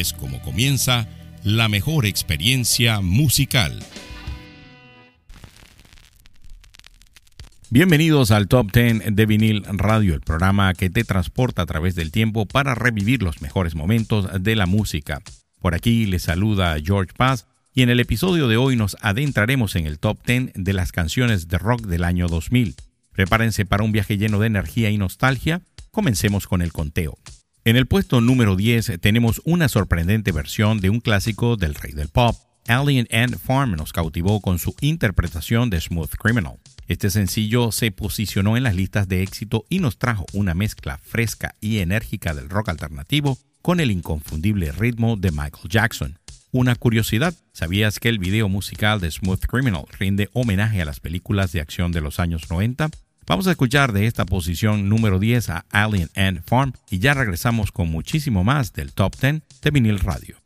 es como comienza la mejor experiencia musical. Bienvenidos al Top 10 de Vinil Radio, el programa que te transporta a través del tiempo para revivir los mejores momentos de la música. Por aquí les saluda George Paz y en el episodio de hoy nos adentraremos en el Top 10 de las canciones de rock del año 2000. Prepárense para un viaje lleno de energía y nostalgia. Comencemos con el conteo. En el puesto número 10 tenemos una sorprendente versión de un clásico del rey del pop. Alien Ant Farm nos cautivó con su interpretación de Smooth Criminal. Este sencillo se posicionó en las listas de éxito y nos trajo una mezcla fresca y enérgica del rock alternativo con el inconfundible ritmo de Michael Jackson. Una curiosidad, ¿sabías que el video musical de Smooth Criminal rinde homenaje a las películas de acción de los años 90? Vamos a escuchar de esta posición número 10 a Alien and Farm y ya regresamos con muchísimo más del Top 10 de Vinil Radio.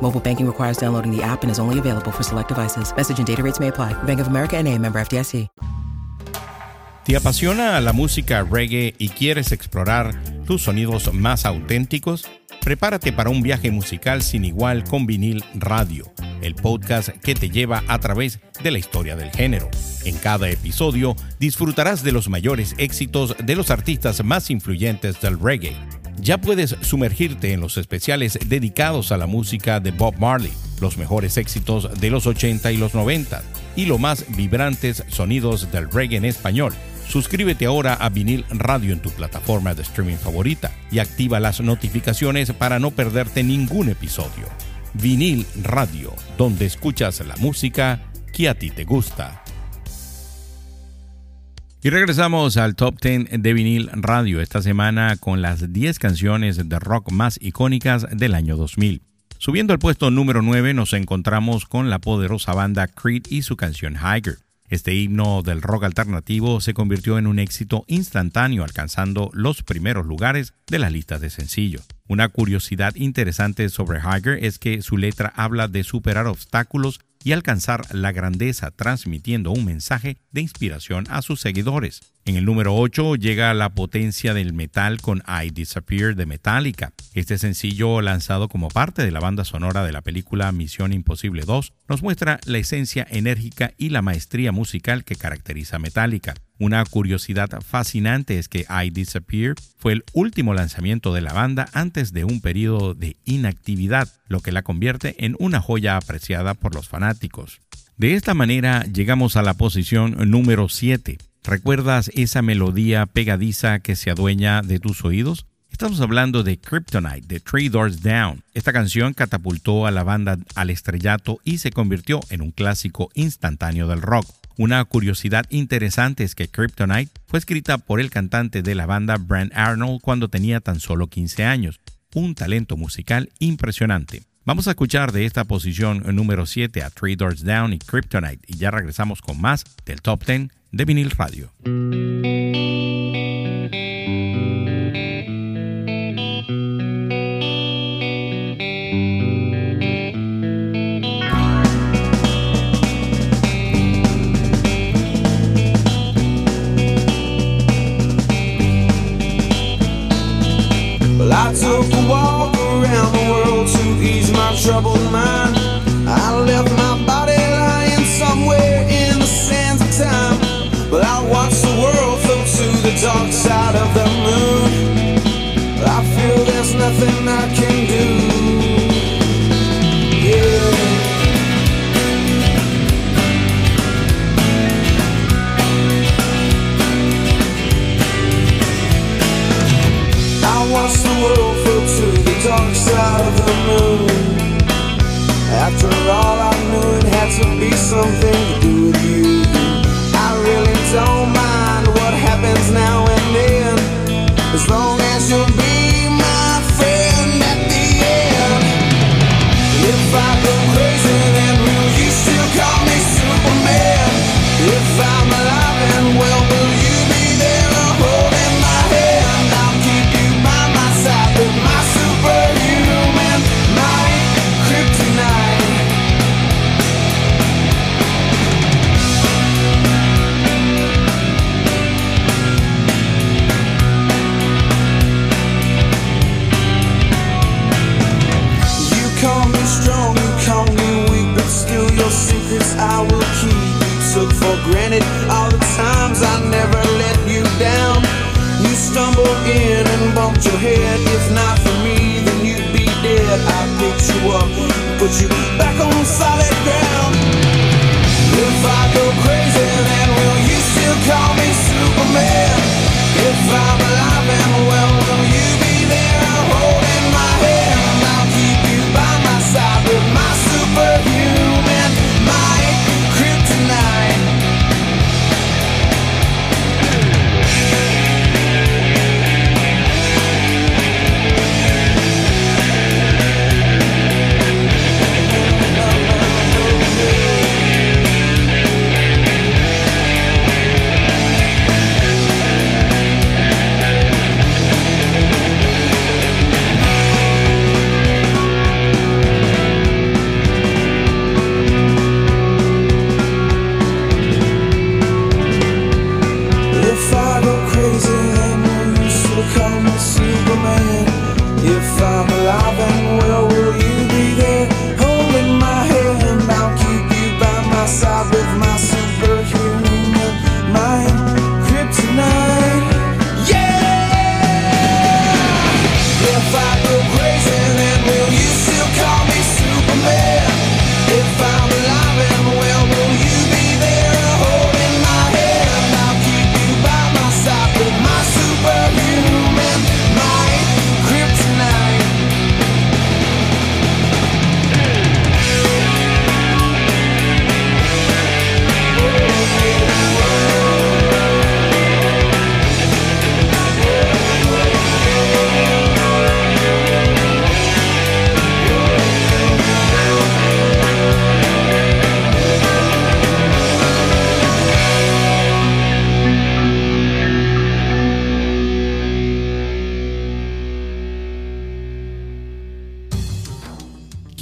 Mobile banking requires downloading the app and is only available for select devices. Message and data rates may apply. Bank of America NA, member FDIC. ¿Te apasiona la música reggae y quieres explorar tus sonidos más auténticos? Prepárate para un viaje musical sin igual con vinil radio, el podcast que te lleva a través de la historia del género. En cada episodio disfrutarás de los mayores éxitos de los artistas más influyentes del reggae. Ya puedes sumergirte en los especiales dedicados a la música de Bob Marley, los mejores éxitos de los 80 y los 90 y los más vibrantes sonidos del reggae en español Suscríbete ahora a Vinil Radio en tu plataforma de streaming favorita y activa las notificaciones para no perderte ningún episodio. Vinil Radio, donde escuchas la música que a ti te gusta. Y regresamos al Top 10 de Vinil Radio esta semana con las 10 canciones de rock más icónicas del año 2000. Subiendo al puesto número 9 nos encontramos con la poderosa banda Creed y su canción Higher. Este himno del rock alternativo se convirtió en un éxito instantáneo, alcanzando los primeros lugares de las listas de sencillos. Una curiosidad interesante sobre Hager es que su letra habla de superar obstáculos y alcanzar la grandeza, transmitiendo un mensaje de inspiración a sus seguidores. En el número 8 llega la potencia del metal con I Disappear de Metallica. Este sencillo, lanzado como parte de la banda sonora de la película Misión Imposible 2, nos muestra la esencia enérgica y la maestría musical que caracteriza Metallica. Una curiosidad fascinante es que I Disappear fue el último lanzamiento de la banda antes de un periodo de inactividad, lo que la convierte en una joya apreciada por los fanáticos. De esta manera llegamos a la posición número 7. ¿Recuerdas esa melodía pegadiza que se adueña de tus oídos? Estamos hablando de Kryptonite, de Three Doors Down. Esta canción catapultó a la banda al estrellato y se convirtió en un clásico instantáneo del rock. Una curiosidad interesante es que Kryptonite fue escrita por el cantante de la banda Brand Arnold cuando tenía tan solo 15 años, un talento musical impresionante. Vamos a escuchar de esta posición número 7 a Three Doors Down y Kryptonite y ya regresamos con más del Top 10 de vinil radio.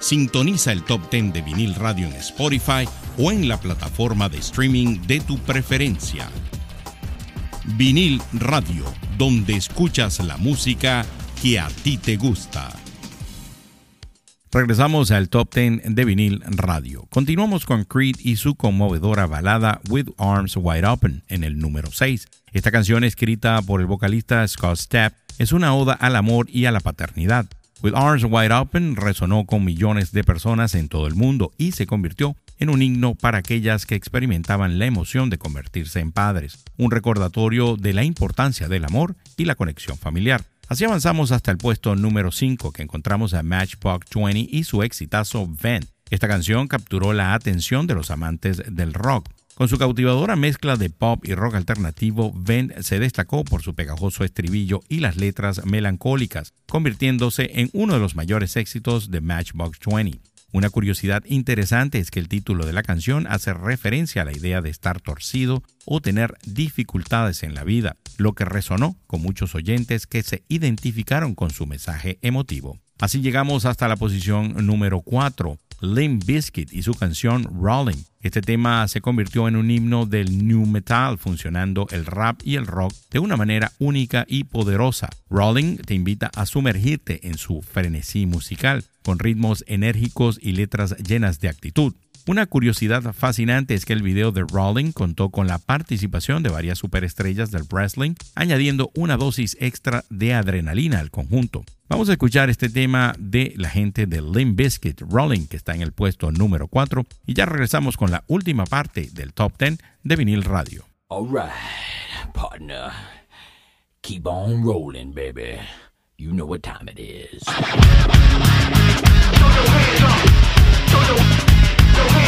Sintoniza el Top 10 de vinil radio en Spotify o en la plataforma de streaming de tu preferencia. Vinil Radio, donde escuchas la música que a ti te gusta. Regresamos al Top 10 de vinil radio. Continuamos con Creed y su conmovedora balada With Arms Wide Open en el número 6. Esta canción escrita por el vocalista Scott Stapp es una oda al amor y a la paternidad. With Arms Wide Open resonó con millones de personas en todo el mundo y se convirtió en un himno para aquellas que experimentaban la emoción de convertirse en padres, un recordatorio de la importancia del amor y la conexión familiar. Así avanzamos hasta el puesto número 5 que encontramos a Matchbox 20 y su exitazo Vent. Esta canción capturó la atención de los amantes del rock. Con su cautivadora mezcla de pop y rock alternativo, Ben se destacó por su pegajoso estribillo y las letras melancólicas, convirtiéndose en uno de los mayores éxitos de Matchbox 20. Una curiosidad interesante es que el título de la canción hace referencia a la idea de estar torcido o tener dificultades en la vida, lo que resonó con muchos oyentes que se identificaron con su mensaje emotivo. Así llegamos hasta la posición número 4. Limp Bizkit y su canción Rolling. Este tema se convirtió en un himno del new metal, funcionando el rap y el rock de una manera única y poderosa. Rolling te invita a sumergirte en su frenesí musical, con ritmos enérgicos y letras llenas de actitud. Una curiosidad fascinante es que el video de Rolling contó con la participación de varias superestrellas del wrestling, añadiendo una dosis extra de adrenalina al conjunto. Vamos a escuchar este tema de la gente de Limp Bizkit Rolling, que está en el puesto número 4, y ya regresamos con la última parte del top 10 de vinil radio. Partner. Keep on rolling, baby. You know what time it is. the way.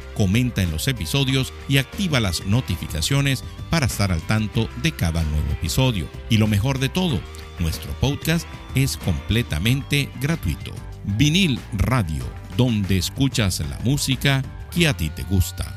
comenta en los episodios y activa las notificaciones para estar al tanto de cada nuevo episodio. Y lo mejor de todo, nuestro podcast es completamente gratuito. Vinil Radio, donde escuchas la música que a ti te gusta.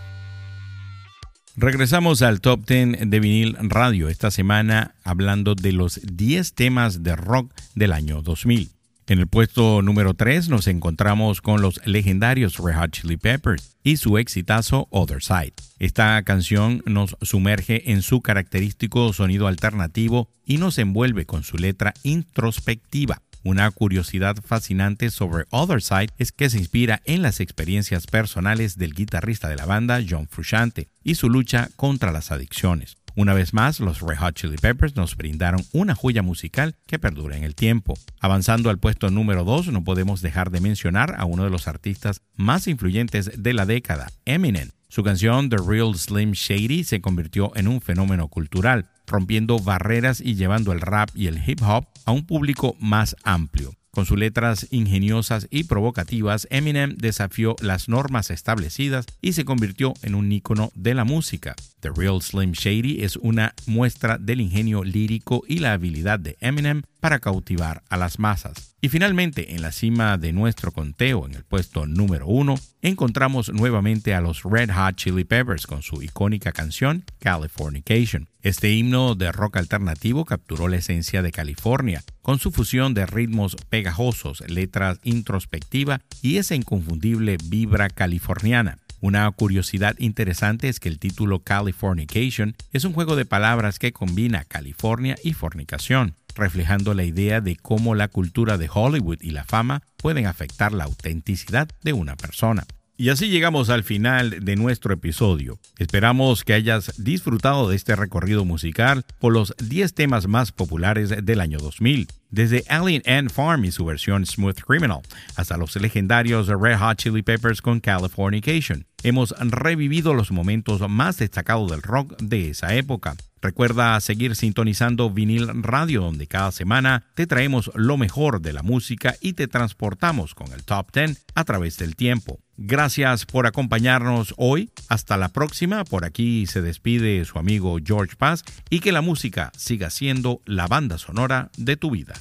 Regresamos al Top 10 de vinil radio esta semana hablando de los 10 temas de rock del año 2000. En el puesto número 3 nos encontramos con los legendarios Red Hot Chili Peppers y su exitazo Other Side. Esta canción nos sumerge en su característico sonido alternativo y nos envuelve con su letra introspectiva. Una curiosidad fascinante sobre Other Side es que se inspira en las experiencias personales del guitarrista de la banda John Frusciante y su lucha contra las adicciones. Una vez más, los Red Hot Chili Peppers nos brindaron una joya musical que perdura en el tiempo. Avanzando al puesto número 2, no podemos dejar de mencionar a uno de los artistas más influyentes de la década, Eminem. Su canción The Real Slim Shady se convirtió en un fenómeno cultural rompiendo barreras y llevando el rap y el hip hop a un público más amplio. Con sus letras ingeniosas y provocativas, Eminem desafió las normas establecidas y se convirtió en un ícono de la música. The Real Slim Shady es una muestra del ingenio lírico y la habilidad de Eminem para cautivar a las masas. Y finalmente, en la cima de nuestro conteo, en el puesto número uno, encontramos nuevamente a los Red Hot Chili Peppers con su icónica canción Californication. Este himno de rock alternativo capturó la esencia de California, con su fusión de ritmos pegajosos, letras introspectiva y esa inconfundible vibra californiana. Una curiosidad interesante es que el título Californication es un juego de palabras que combina California y fornicación, reflejando la idea de cómo la cultura de Hollywood y la fama pueden afectar la autenticidad de una persona. Y así llegamos al final de nuestro episodio. Esperamos que hayas disfrutado de este recorrido musical por los 10 temas más populares del año 2000 desde Alien Ant Farm y su versión Smooth Criminal, hasta los legendarios Red Hot Chili Peppers con Californication. Hemos revivido los momentos más destacados del rock de esa época. Recuerda seguir sintonizando Vinil Radio, donde cada semana te traemos lo mejor de la música y te transportamos con el Top 10 a través del tiempo. Gracias por acompañarnos hoy. Hasta la próxima. Por aquí se despide su amigo George Paz y que la música siga siendo la banda sonora de tu vida.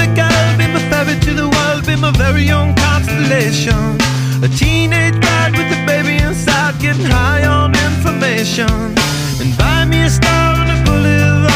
my gal, be my favorite to the world, be my very own constellation. A teenage bride with a baby inside, getting high on information. And buy me a star on a boulevard.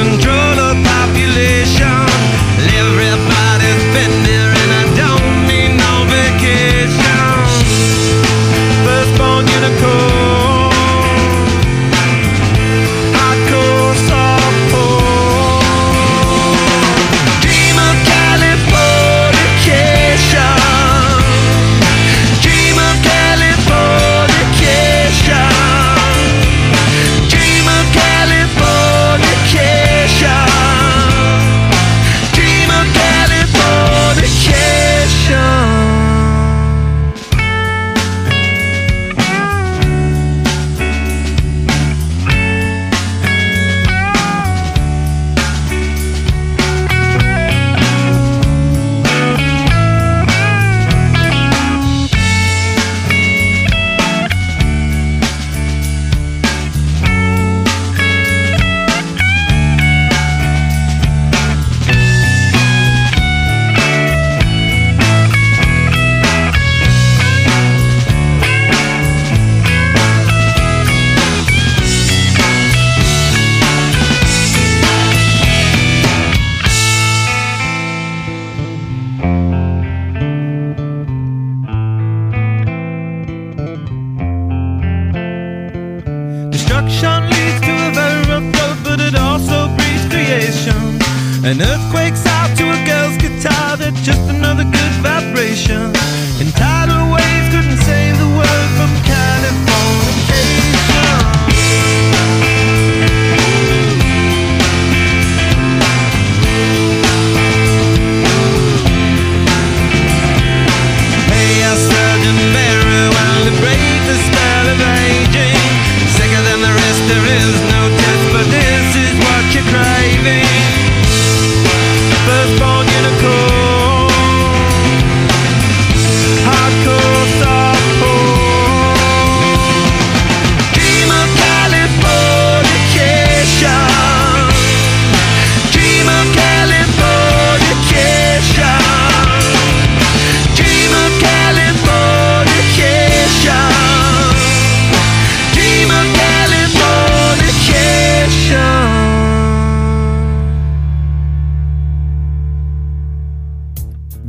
모든